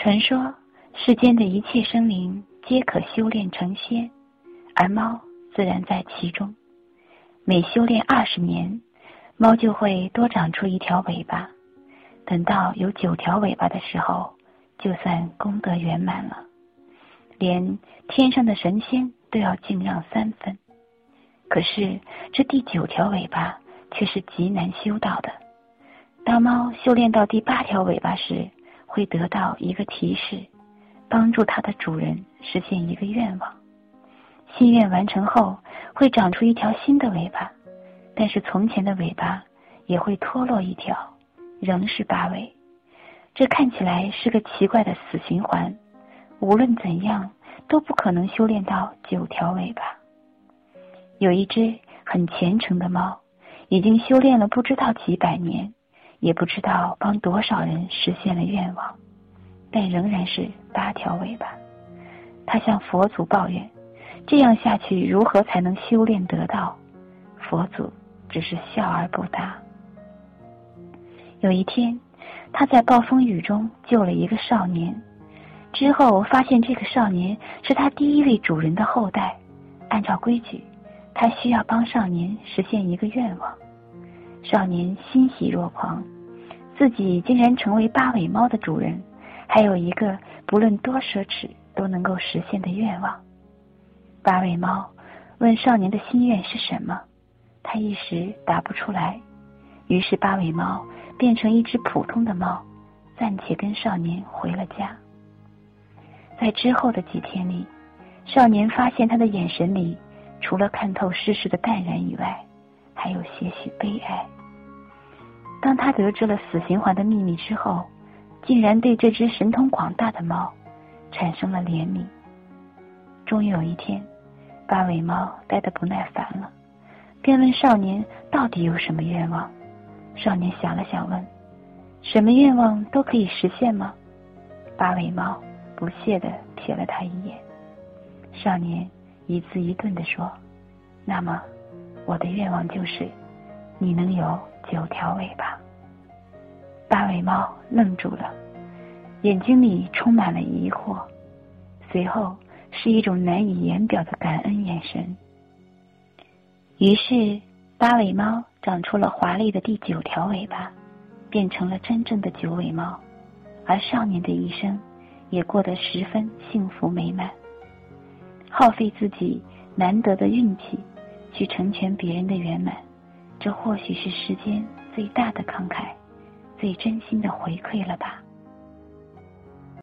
传说世间的一切生灵皆可修炼成仙，而猫自然在其中。每修炼二十年，猫就会多长出一条尾巴。等到有九条尾巴的时候，就算功德圆满了。连天上的神仙都要敬让三分。可是这第九条尾巴却是极难修到的。当猫修炼到第八条尾巴时，会得到一个提示，帮助它的主人实现一个愿望。心愿完成后，会长出一条新的尾巴，但是从前的尾巴也会脱落一条，仍是八尾。这看起来是个奇怪的死循环，无论怎样都不可能修炼到九条尾巴。有一只很虔诚的猫，已经修炼了不知道几百年。也不知道帮多少人实现了愿望，但仍然是八条尾巴。他向佛祖抱怨：“这样下去，如何才能修炼得道？”佛祖只是笑而不答。有一天，他在暴风雨中救了一个少年，之后发现这个少年是他第一位主人的后代。按照规矩，他需要帮少年实现一个愿望。少年欣喜若狂，自己竟然成为八尾猫的主人，还有一个不论多奢侈都能够实现的愿望。八尾猫问少年的心愿是什么，他一时答不出来，于是八尾猫变成一只普通的猫，暂且跟少年回了家。在之后的几天里，少年发现他的眼神里，除了看透世事的淡然以外，还有些许悲哀。当他得知了死循环的秘密之后，竟然对这只神通广大的猫产生了怜悯。终于有一天，八尾猫待得不耐烦了，便问少年到底有什么愿望。少年想了想，问：“什么愿望都可以实现吗？”八尾猫不屑地瞥了他一眼。少年一字一顿地说：“那么，我的愿望就是，你能有。”九条尾巴，八尾猫愣住了，眼睛里充满了疑惑，随后是一种难以言表的感恩眼神。于是，八尾猫长出了华丽的第九条尾巴，变成了真正的九尾猫，而少年的一生也过得十分幸福美满。耗费自己难得的运气，去成全别人的圆满。这或许是世间最大的慷慨，最真心的回馈了吧。